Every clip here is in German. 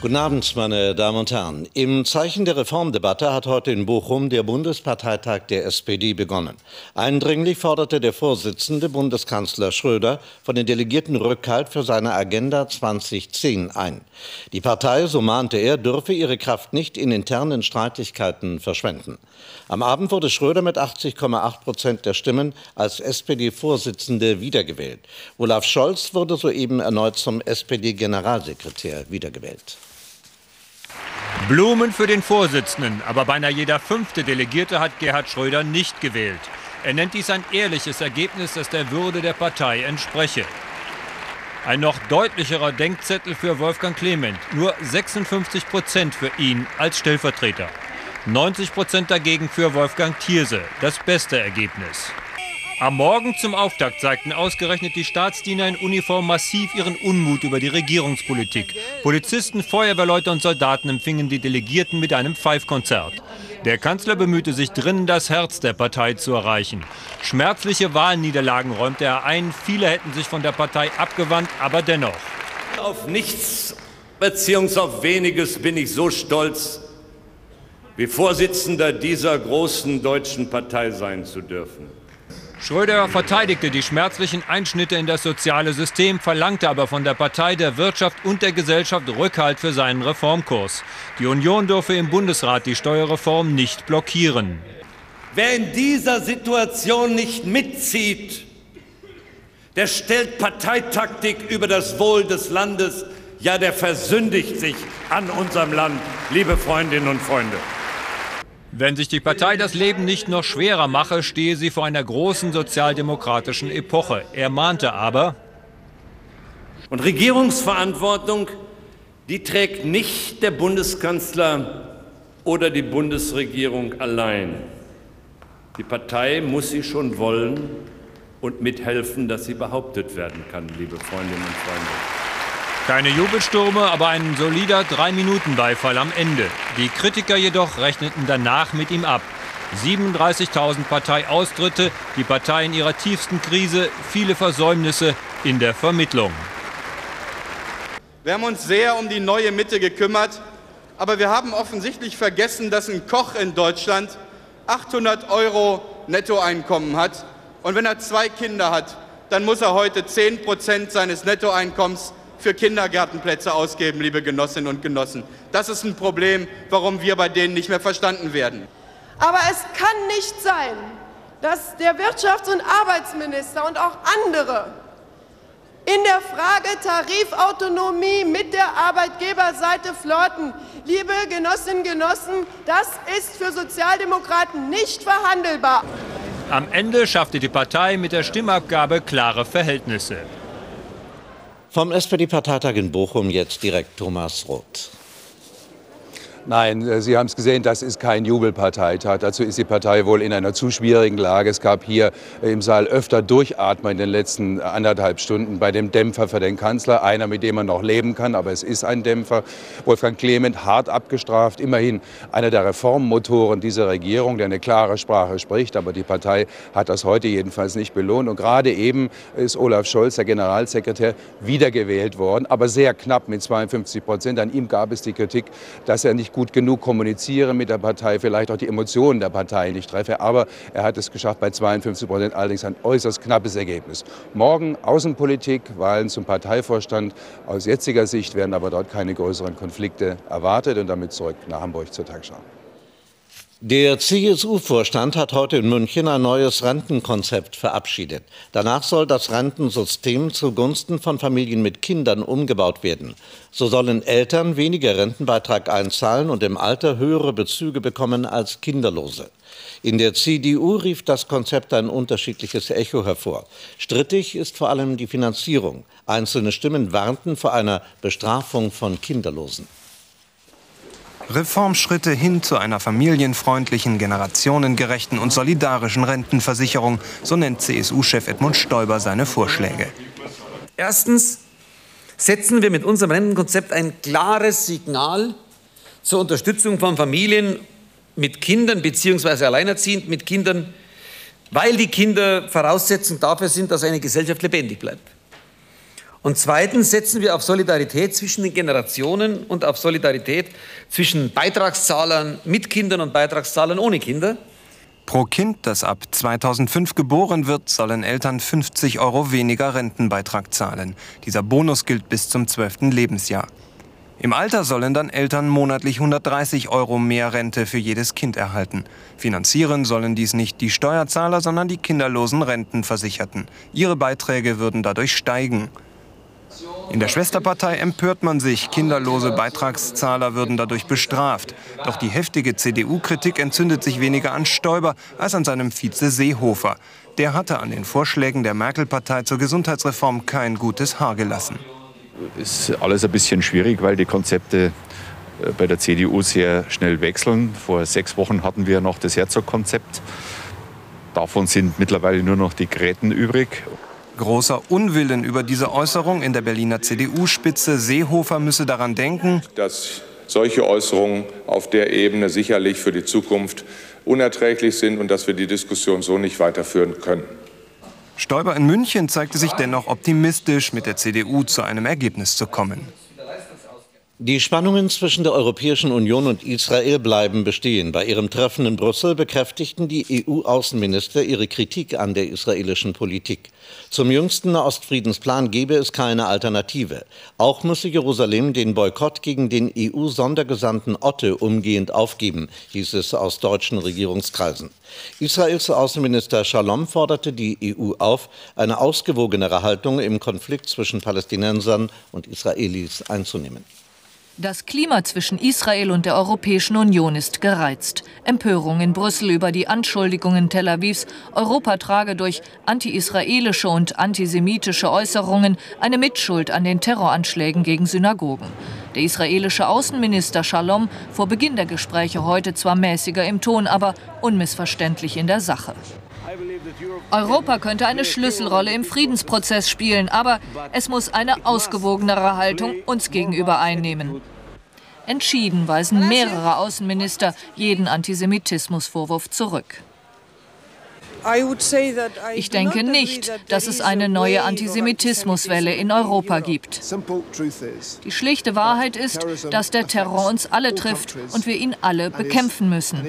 Guten Abend, meine Damen und Herren. Im Zeichen der Reformdebatte hat heute in Bochum der Bundesparteitag der SPD begonnen. Eindringlich forderte der Vorsitzende Bundeskanzler Schröder von den Delegierten Rückhalt für seine Agenda 2010 ein. Die Partei, so mahnte er, dürfe ihre Kraft nicht in internen Streitigkeiten verschwenden. Am Abend wurde Schröder mit 80,8 Prozent der Stimmen als SPD-Vorsitzende wiedergewählt. Olaf Scholz wurde soeben erneut zum SPD-Generalsekretär wiedergewählt. Blumen für den Vorsitzenden, aber beinahe jeder fünfte Delegierte hat Gerhard Schröder nicht gewählt. Er nennt dies ein ehrliches Ergebnis, das der Würde der Partei entspreche. Ein noch deutlicherer Denkzettel für Wolfgang Clement. Nur 56 Prozent für ihn als Stellvertreter. 90 Prozent dagegen für Wolfgang Thierse. Das beste Ergebnis. Am Morgen zum Auftakt zeigten ausgerechnet die Staatsdiener in Uniform massiv ihren Unmut über die Regierungspolitik. Polizisten, Feuerwehrleute und Soldaten empfingen die Delegierten mit einem Pfeifkonzert. Der Kanzler bemühte sich drinnen, das Herz der Partei zu erreichen. Schmerzliche Wahlniederlagen räumte er ein. Viele hätten sich von der Partei abgewandt, aber dennoch. Auf nichts bzw. auf weniges bin ich so stolz, wie Vorsitzender dieser großen deutschen Partei sein zu dürfen. Schröder verteidigte die schmerzlichen Einschnitte in das soziale System, verlangte aber von der Partei, der Wirtschaft und der Gesellschaft Rückhalt für seinen Reformkurs. Die Union dürfe im Bundesrat die Steuerreform nicht blockieren. Wer in dieser Situation nicht mitzieht, der stellt Parteitaktik über das Wohl des Landes, ja, der versündigt sich an unserem Land, liebe Freundinnen und Freunde. Wenn sich die Partei das Leben nicht noch schwerer mache, stehe sie vor einer großen sozialdemokratischen Epoche. Er mahnte aber, und Regierungsverantwortung, die trägt nicht der Bundeskanzler oder die Bundesregierung allein. Die Partei muss sie schon wollen und mithelfen, dass sie behauptet werden kann, liebe Freundinnen und Freunde. Keine Jubelstürme, aber ein solider 3-Minuten-Beifall am Ende. Die Kritiker jedoch rechneten danach mit ihm ab. 37.000 Parteiaustritte, die Partei in ihrer tiefsten Krise, viele Versäumnisse in der Vermittlung. Wir haben uns sehr um die neue Mitte gekümmert, aber wir haben offensichtlich vergessen, dass ein Koch in Deutschland 800 Euro Nettoeinkommen hat. Und wenn er zwei Kinder hat, dann muss er heute 10 Prozent seines Nettoeinkommens für Kindergartenplätze ausgeben, liebe Genossinnen und Genossen. Das ist ein Problem, warum wir bei denen nicht mehr verstanden werden. Aber es kann nicht sein, dass der Wirtschafts- und Arbeitsminister und auch andere in der Frage Tarifautonomie mit der Arbeitgeberseite flirten. Liebe Genossinnen und Genossen, das ist für Sozialdemokraten nicht verhandelbar. Am Ende schaffte die Partei mit der Stimmabgabe klare Verhältnisse. Vom SPD-Parteitag in Bochum jetzt direkt Thomas Roth. Nein, äh, Sie haben es gesehen, das ist kein Jubelparteitag. Dazu ist die Partei wohl in einer zu schwierigen Lage. Es gab hier im Saal öfter Durchatmen in den letzten anderthalb Stunden bei dem Dämpfer für den Kanzler. Einer, mit dem man noch leben kann, aber es ist ein Dämpfer. Wolfgang Clement hart abgestraft. Immerhin einer der Reformmotoren dieser Regierung, der eine klare Sprache spricht. Aber die Partei hat das heute jedenfalls nicht belohnt. Und gerade eben ist Olaf Scholz, der Generalsekretär, wiedergewählt worden, aber sehr knapp mit 52 Prozent. An ihm gab es die Kritik, dass er nicht nicht gut genug kommuniziere mit der Partei, vielleicht auch die Emotionen der Partei nicht treffe. Aber er hat es geschafft bei 52 Prozent, allerdings ein äußerst knappes Ergebnis. Morgen Außenpolitik, Wahlen zum Parteivorstand. Aus jetziger Sicht werden aber dort keine größeren Konflikte erwartet und damit zurück nach Hamburg zur Tagesschau. Der CSU-Vorstand hat heute in München ein neues Rentenkonzept verabschiedet. Danach soll das Rentensystem zugunsten von Familien mit Kindern umgebaut werden. So sollen Eltern weniger Rentenbeitrag einzahlen und im Alter höhere Bezüge bekommen als Kinderlose. In der CDU rief das Konzept ein unterschiedliches Echo hervor. Strittig ist vor allem die Finanzierung. Einzelne Stimmen warnten vor einer Bestrafung von Kinderlosen. Reformschritte hin zu einer familienfreundlichen, generationengerechten und solidarischen Rentenversicherung, so nennt CSU-Chef Edmund Stoiber seine Vorschläge. Erstens setzen wir mit unserem Rentenkonzept ein klares Signal zur Unterstützung von Familien mit Kindern bzw. alleinerziehend mit Kindern, weil die Kinder Voraussetzung dafür sind, dass eine Gesellschaft lebendig bleibt. Und zweitens setzen wir auf Solidarität zwischen den Generationen und auf Solidarität zwischen Beitragszahlern mit Kindern und Beitragszahlern ohne Kinder. Pro Kind, das ab 2005 geboren wird, sollen Eltern 50 Euro weniger Rentenbeitrag zahlen. Dieser Bonus gilt bis zum 12. Lebensjahr. Im Alter sollen dann Eltern monatlich 130 Euro mehr Rente für jedes Kind erhalten. Finanzieren sollen dies nicht die Steuerzahler, sondern die kinderlosen Rentenversicherten. Ihre Beiträge würden dadurch steigen. In der Schwesterpartei empört man sich, kinderlose Beitragszahler würden dadurch bestraft. Doch die heftige CDU-Kritik entzündet sich weniger an Stoiber als an seinem Vize Seehofer. Der hatte an den Vorschlägen der Merkel-Partei zur Gesundheitsreform kein gutes Haar gelassen ist alles ein bisschen schwierig, weil die Konzepte äh, bei der CDU sehr schnell wechseln. Vor sechs Wochen hatten wir noch das Herzog-Konzept. Davon sind mittlerweile nur noch die Gräten übrig. Großer Unwillen über diese Äußerung in der Berliner CDU-Spitze. Seehofer müsse daran denken, dass solche Äußerungen auf der Ebene sicherlich für die Zukunft unerträglich sind und dass wir die Diskussion so nicht weiterführen können. Stoiber in München zeigte sich dennoch optimistisch, mit der CDU zu einem Ergebnis zu kommen. Die Spannungen zwischen der Europäischen Union und Israel bleiben bestehen. Bei ihrem Treffen in Brüssel bekräftigten die EU-Außenminister ihre Kritik an der israelischen Politik. Zum jüngsten Ostfriedensplan gebe es keine Alternative. Auch müsse Jerusalem den Boykott gegen den EU-Sondergesandten Otte umgehend aufgeben, hieß es aus deutschen Regierungskreisen. Israels Außenminister Shalom forderte die EU auf, eine ausgewogenere Haltung im Konflikt zwischen Palästinensern und Israelis einzunehmen. Das Klima zwischen Israel und der Europäischen Union ist gereizt. Empörung in Brüssel über die Anschuldigungen Tel Avivs, Europa trage durch anti-israelische und antisemitische Äußerungen eine Mitschuld an den Terroranschlägen gegen Synagogen. Der israelische Außenminister Shalom vor Beginn der Gespräche heute zwar mäßiger im Ton, aber unmissverständlich in der Sache. Europa könnte eine Schlüsselrolle im Friedensprozess spielen, aber es muss eine ausgewogenere Haltung uns gegenüber einnehmen. Entschieden weisen mehrere Außenminister jeden Antisemitismusvorwurf zurück. Ich denke nicht, dass es eine neue Antisemitismuswelle in Europa gibt. Die schlichte Wahrheit ist, dass der Terror uns alle trifft und wir ihn alle bekämpfen müssen.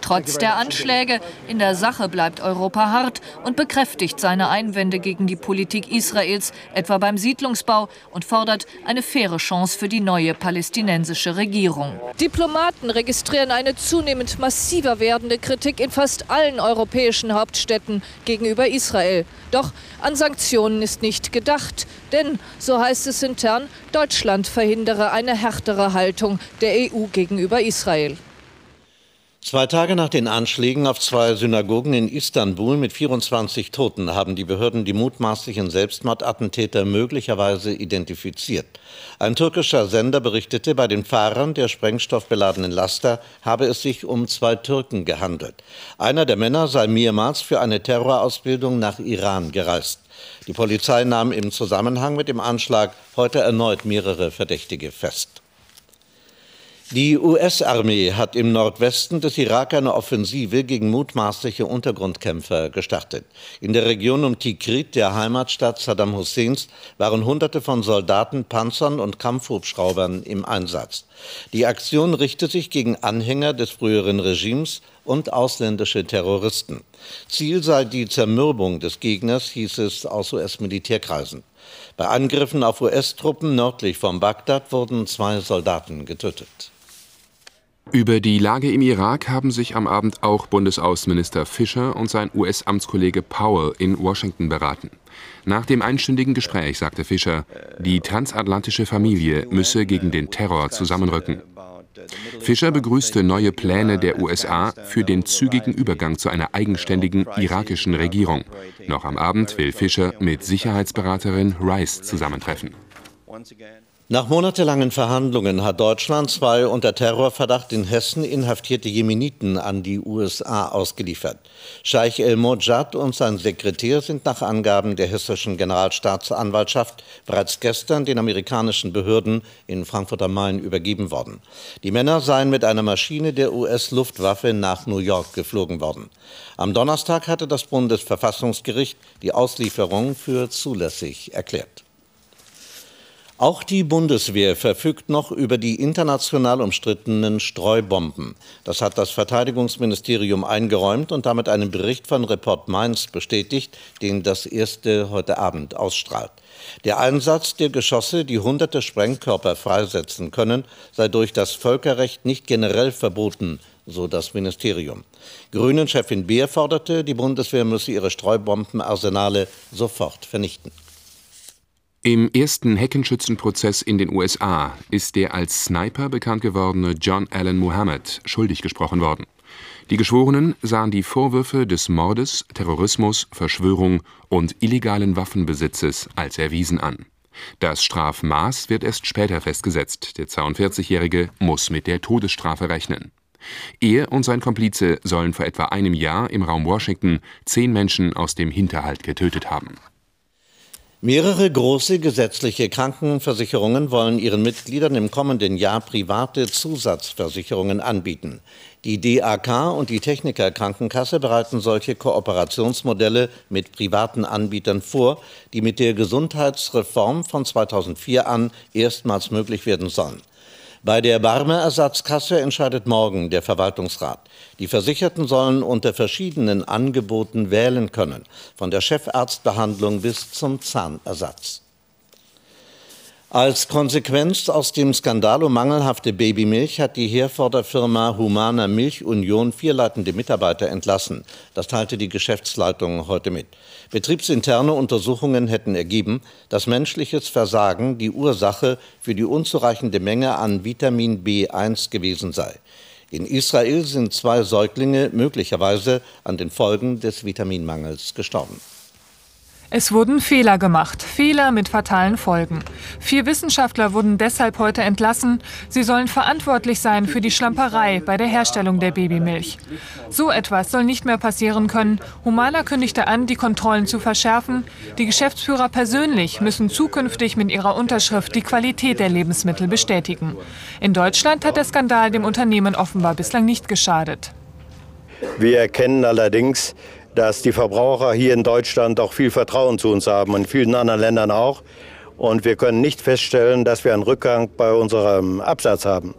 Trotz der Anschläge in der Sache bleibt Europa hart und bekräftigt seine Einwände gegen die Politik Israels, etwa beim Siedlungsbau, und fordert eine faire Chance für die neue palästinensische Regierung. Diplomaten registrieren eine zunehmend massiver werdende Kritik in fast allen europäischen Hauptstädten gegenüber Israel. Doch an Sanktionen ist nicht gedacht, denn, so heißt es intern, Deutschland verhindere eine härtere Haltung der EU gegenüber Israel. Zwei Tage nach den Anschlägen auf zwei Synagogen in Istanbul mit 24 Toten haben die Behörden die mutmaßlichen Selbstmordattentäter möglicherweise identifiziert. Ein türkischer Sender berichtete, bei den Fahrern der sprengstoffbeladenen Laster habe es sich um zwei Türken gehandelt. Einer der Männer sei mehrmals für eine Terrorausbildung nach Iran gereist. Die Polizei nahm im Zusammenhang mit dem Anschlag heute erneut mehrere Verdächtige fest. Die US-Armee hat im Nordwesten des Irak eine Offensive gegen mutmaßliche Untergrundkämpfer gestartet. In der Region um Tikrit, der Heimatstadt Saddam Husseins, waren Hunderte von Soldaten, Panzern und Kampfhubschraubern im Einsatz. Die Aktion richtet sich gegen Anhänger des früheren Regimes und ausländische Terroristen. Ziel sei die Zermürbung des Gegners, hieß es aus US-Militärkreisen. Bei Angriffen auf US-Truppen nördlich von Bagdad wurden zwei Soldaten getötet. Über die Lage im Irak haben sich am Abend auch Bundesaußenminister Fischer und sein US-Amtskollege Powell in Washington beraten. Nach dem einstündigen Gespräch sagte Fischer, die transatlantische Familie müsse gegen den Terror zusammenrücken. Fischer begrüßte neue Pläne der USA für den zügigen Übergang zu einer eigenständigen irakischen Regierung. Noch am Abend will Fischer mit Sicherheitsberaterin Rice zusammentreffen. Nach monatelangen Verhandlungen hat Deutschland zwei unter Terrorverdacht in Hessen inhaftierte Jemeniten an die USA ausgeliefert. Scheich El Mojad und sein Sekretär sind nach Angaben der hessischen Generalstaatsanwaltschaft bereits gestern den amerikanischen Behörden in Frankfurt am Main übergeben worden. Die Männer seien mit einer Maschine der US-Luftwaffe nach New York geflogen worden. Am Donnerstag hatte das Bundesverfassungsgericht die Auslieferung für zulässig erklärt. Auch die Bundeswehr verfügt noch über die international umstrittenen Streubomben. Das hat das Verteidigungsministerium eingeräumt und damit einen Bericht von Report Mainz bestätigt, den das erste heute Abend ausstrahlt. Der Einsatz der Geschosse, die hunderte Sprengkörper freisetzen können, sei durch das Völkerrecht nicht generell verboten, so das Ministerium. Grünen-Chefin Beer forderte, die Bundeswehr müsse ihre Streubombenarsenale sofort vernichten. Im ersten Heckenschützenprozess in den USA ist der als Sniper bekannt gewordene John Allen Muhammad schuldig gesprochen worden. Die Geschworenen sahen die Vorwürfe des Mordes, Terrorismus, Verschwörung und illegalen Waffenbesitzes als erwiesen an. Das Strafmaß wird erst später festgesetzt. Der 42-Jährige muss mit der Todesstrafe rechnen. Er und sein Komplize sollen vor etwa einem Jahr im Raum Washington zehn Menschen aus dem Hinterhalt getötet haben. Mehrere große gesetzliche Krankenversicherungen wollen ihren Mitgliedern im kommenden Jahr private Zusatzversicherungen anbieten. Die DAK und die Techniker Krankenkasse bereiten solche Kooperationsmodelle mit privaten Anbietern vor, die mit der Gesundheitsreform von 2004 an erstmals möglich werden sollen. Bei der Barmer Ersatzkasse entscheidet morgen der Verwaltungsrat. Die Versicherten sollen unter verschiedenen Angeboten wählen können, von der Chefarztbehandlung bis zum Zahnersatz. Als Konsequenz aus dem Skandal um mangelhafte Babymilch hat die Herforder Firma Humana Milch Union vier leitende Mitarbeiter entlassen. Das teilte die Geschäftsleitung heute mit. Betriebsinterne Untersuchungen hätten ergeben, dass menschliches Versagen die Ursache für die unzureichende Menge an Vitamin B1 gewesen sei. In Israel sind zwei Säuglinge möglicherweise an den Folgen des Vitaminmangels gestorben. Es wurden Fehler gemacht, Fehler mit fatalen Folgen. Vier Wissenschaftler wurden deshalb heute entlassen. Sie sollen verantwortlich sein für die Schlamperei bei der Herstellung der Babymilch. So etwas soll nicht mehr passieren können. Humana kündigte an, die Kontrollen zu verschärfen. Die Geschäftsführer persönlich müssen zukünftig mit ihrer Unterschrift die Qualität der Lebensmittel bestätigen. In Deutschland hat der Skandal dem Unternehmen offenbar bislang nicht geschadet. Wir erkennen allerdings, dass die Verbraucher hier in Deutschland auch viel Vertrauen zu uns haben und in vielen anderen Ländern auch. Und wir können nicht feststellen, dass wir einen Rückgang bei unserem Absatz haben.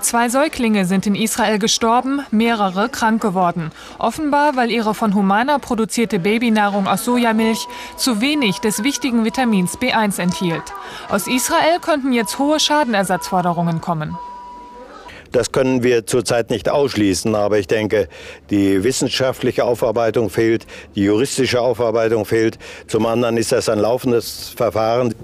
Zwei Säuglinge sind in Israel gestorben, mehrere krank geworden. Offenbar, weil ihre von Humana produzierte Babynahrung aus Sojamilch zu wenig des wichtigen Vitamins B1 enthielt. Aus Israel könnten jetzt hohe Schadenersatzforderungen kommen. Das können wir zurzeit nicht ausschließen, aber ich denke, die wissenschaftliche Aufarbeitung fehlt, die juristische Aufarbeitung fehlt. Zum anderen ist das ein laufendes Verfahren.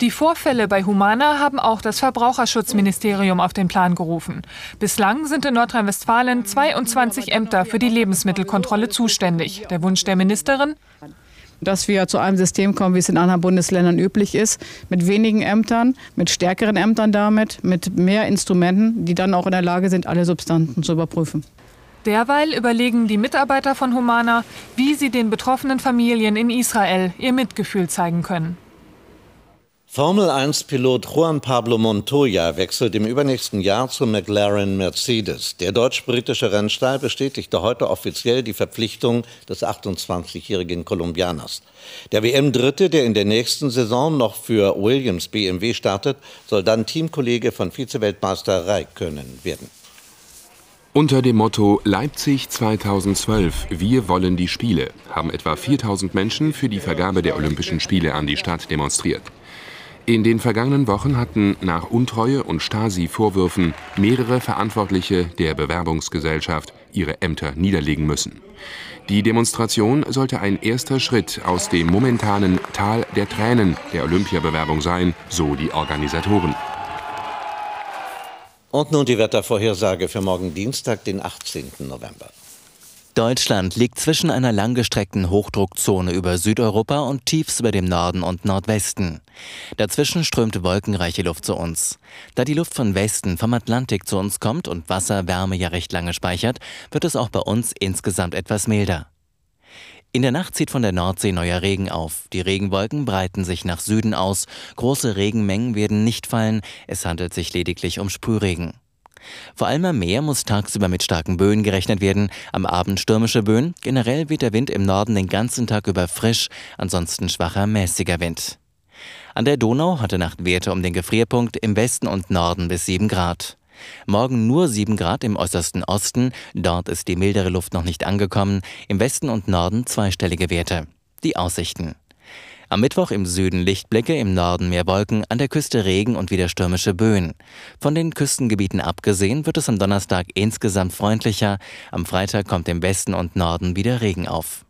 Die Vorfälle bei Humana haben auch das Verbraucherschutzministerium auf den Plan gerufen. Bislang sind in Nordrhein-Westfalen 22 Ämter für die Lebensmittelkontrolle zuständig. Der Wunsch der Ministerin? Dass wir zu einem System kommen, wie es in anderen Bundesländern üblich ist, mit wenigen Ämtern, mit stärkeren Ämtern damit, mit mehr Instrumenten, die dann auch in der Lage sind, alle Substanzen zu überprüfen. Derweil überlegen die Mitarbeiter von Humana, wie sie den betroffenen Familien in Israel ihr Mitgefühl zeigen können. Formel-1-Pilot Juan Pablo Montoya wechselt im übernächsten Jahr zu McLaren Mercedes. Der deutsch-britische Rennstall bestätigte heute offiziell die Verpflichtung des 28-jährigen Kolumbianers. Der WM-Dritte, der in der nächsten Saison noch für Williams BMW startet, soll dann Teamkollege von Vizeweltmeister Räikkönen werden. Unter dem Motto Leipzig 2012, wir wollen die Spiele, haben etwa 4000 Menschen für die Vergabe der Olympischen Spiele an die Stadt demonstriert. In den vergangenen Wochen hatten nach Untreue und Stasi-Vorwürfen mehrere Verantwortliche der Bewerbungsgesellschaft ihre Ämter niederlegen müssen. Die Demonstration sollte ein erster Schritt aus dem momentanen Tal der Tränen der Olympiabewerbung sein, so die Organisatoren. Und nun die Wettervorhersage für morgen Dienstag, den 18. November. Deutschland liegt zwischen einer langgestreckten Hochdruckzone über Südeuropa und Tiefs über dem Norden und Nordwesten. Dazwischen strömt wolkenreiche Luft zu uns. Da die Luft von Westen vom Atlantik zu uns kommt und Wasser Wärme ja recht lange speichert, wird es auch bei uns insgesamt etwas milder. In der Nacht zieht von der Nordsee neuer Regen auf. Die Regenwolken breiten sich nach Süden aus. Große Regenmengen werden nicht fallen. Es handelt sich lediglich um Sprühregen. Vor allem am Meer muss tagsüber mit starken Böen gerechnet werden, am Abend stürmische Böen. Generell weht der Wind im Norden den ganzen Tag über frisch, ansonsten schwacher mäßiger Wind. An der Donau hatte Nacht Werte um den Gefrierpunkt im Westen und Norden bis 7 Grad. Morgen nur 7 Grad im äußersten Osten, dort ist die mildere Luft noch nicht angekommen, im Westen und Norden zweistellige Werte. Die Aussichten. Am Mittwoch im Süden Lichtblicke, im Norden mehr Wolken, an der Küste Regen und wieder stürmische Böen. Von den Küstengebieten abgesehen wird es am Donnerstag insgesamt freundlicher. Am Freitag kommt im Westen und Norden wieder Regen auf.